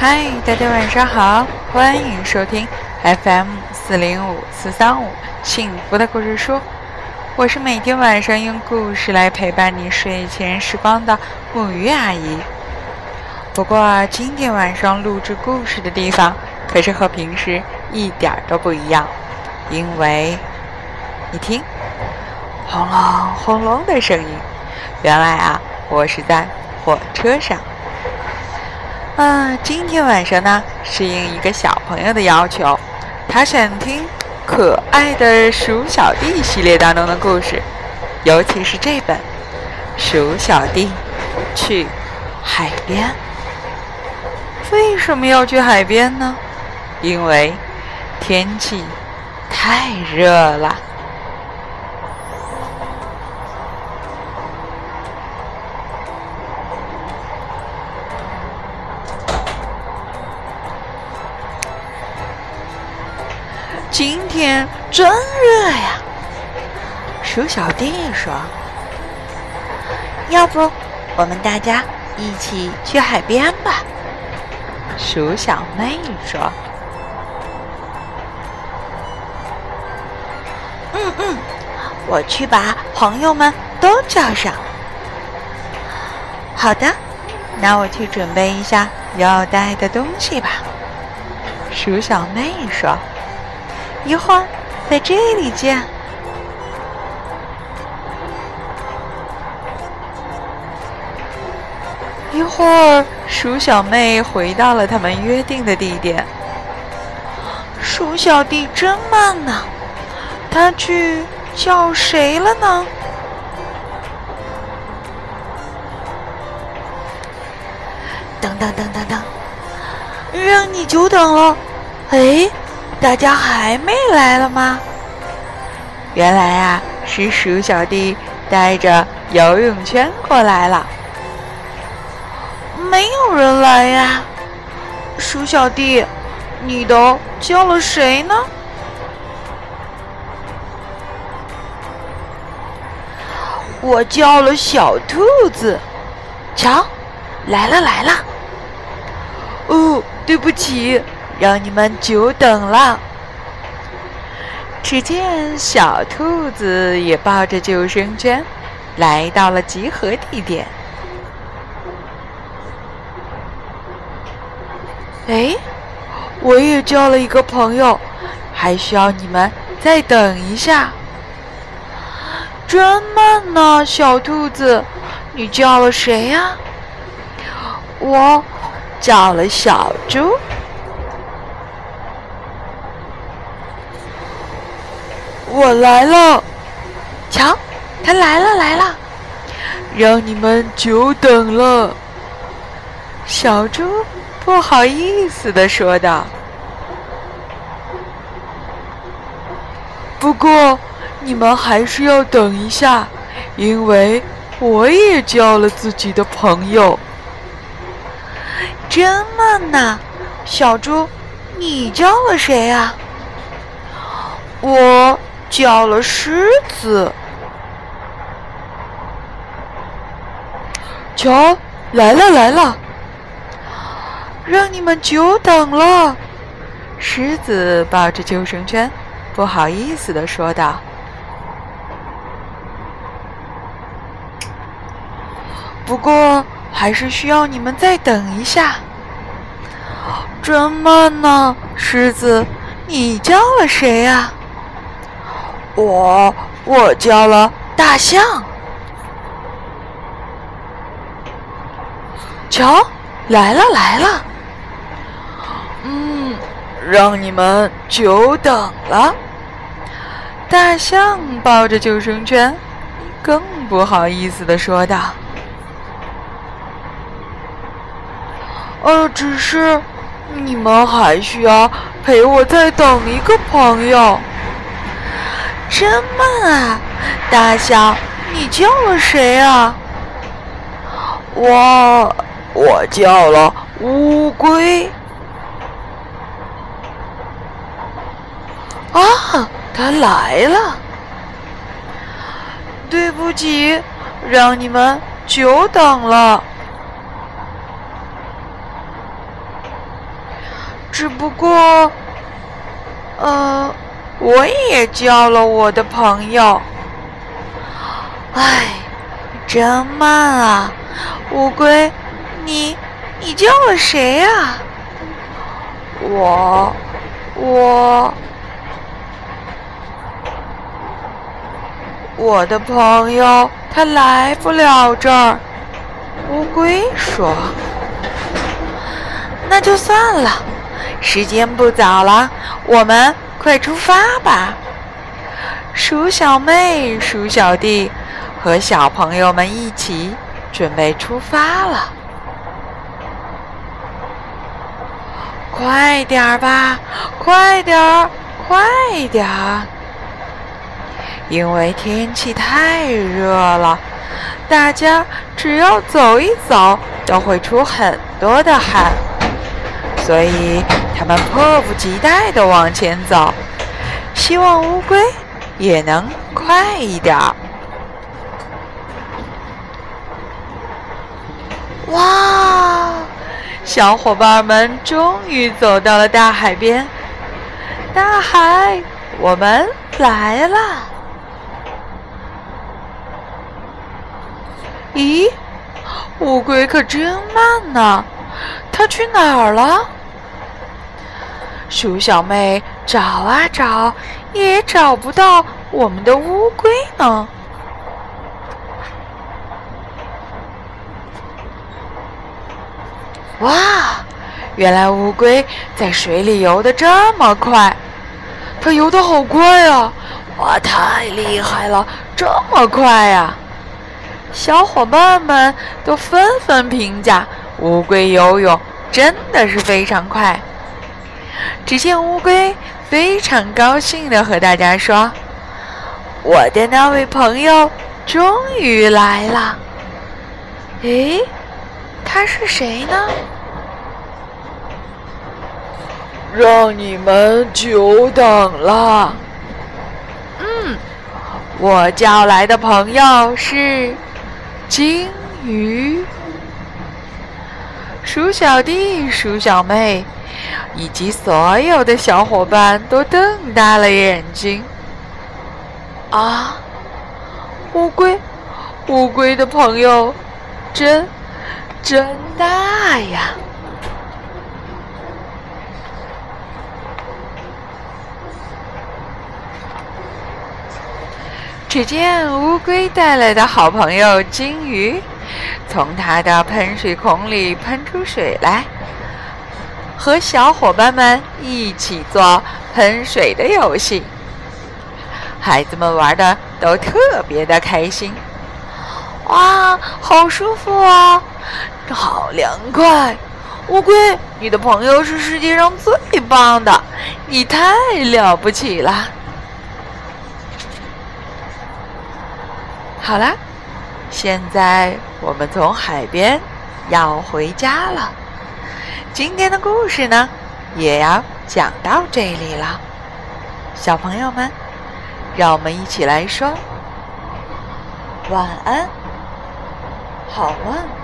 嗨，大家晚上好，欢迎收听 FM 四零五四三五幸福的故事书。我是每天晚上用故事来陪伴你睡前时光的木鱼阿姨。不过今天晚上录制故事的地方可是和平时一点都不一样，因为你听，轰隆轰隆的声音，原来啊，我是在火车上。啊，今天晚上呢，是应一个小朋友的要求，他想听可爱的鼠小弟系列当中的故事，尤其是这本《鼠小弟去海边》。为什么要去海边呢？因为天气太热了。今天真热呀！鼠小弟说：“要不我们大家一起去海边吧？”鼠小妹说：“嗯嗯，我去把朋友们都叫上。”好的，那我去准备一下要带的东西吧。”鼠小妹说。一会儿在这里见。一会儿，鼠小妹回到了他们约定的地点。鼠小弟真慢呢，他去叫谁了呢？等等等等等，让你久等了。哎。大家还没来了吗？原来啊，是鼠小弟带着游泳圈过来了。没有人来呀，鼠小弟，你都叫了谁呢？我叫了小兔子。瞧，来了来了。哦，对不起。让你们久等了。只见小兔子也抱着救生圈，来到了集合地点。哎，我也交了一个朋友，还需要你们再等一下。真慢呢，小兔子，你叫了谁呀？我叫了小猪。我来了，瞧，他来了来了，让你们久等了。小猪不好意思的说道：“不过你们还是要等一下，因为我也交了自己的朋友。”真慢呐，小猪，你交了谁啊？我。叫了狮子，瞧，来了来了，让你们久等了。狮子抱着救生圈，不好意思的说道：“不过还是需要你们再等一下。”真慢呢，狮子，你叫了谁呀？我我叫了大象，瞧，来了来了，嗯，让你们久等了。大象抱着救生圈，更不好意思的说道：“呃，只是你们还需要陪我再等一个朋友。”真慢啊，大象，你叫了谁啊？我，我叫了乌龟。啊，他来了。对不起，让你们久等了。只不过，呃，我也交了我的朋友。唉，真慢啊，乌龟，你你叫了谁啊？我，我，我的朋友他来不了这儿。乌龟说：“那就算了，时间不早了，我们快出发吧。”鼠小妹、鼠小弟和小朋友们一起准备出发了。快点儿吧，快点儿，快点儿！因为天气太热了。大家只要走一走，都会出很多的汗，所以他们迫不及待地往前走，希望乌龟也能快一点儿。哇！小伙伴们终于走到了大海边，大海，我们来了。咦，乌龟可真慢呢，它去哪儿了？鼠小妹找啊找，也找不到我们的乌龟呢。哇，原来乌龟在水里游的这么快，它游的好快啊！哇，太厉害了，这么快呀！小伙伴们都纷纷评价乌龟游泳真的是非常快。只见乌龟非常高兴地和大家说：“我的那位朋友终于来了。”诶，他是谁呢？让你们久等了。嗯，我叫来的朋友是。金鱼，鼠小弟、鼠小妹以及所有的小伙伴都瞪大了眼睛。啊，乌龟，乌龟的朋友真真大呀！只见乌龟带来的好朋友金鱼，从它的喷水孔里喷出水来，和小伙伴们一起做喷水的游戏。孩子们玩的都特别的开心。哇，好舒服啊，好凉快！乌龟，你的朋友是世界上最棒的，你太了不起了。好啦，现在我们从海边要回家了。今天的故事呢，也要讲到这里了。小朋友们，让我们一起来说晚安，好梦。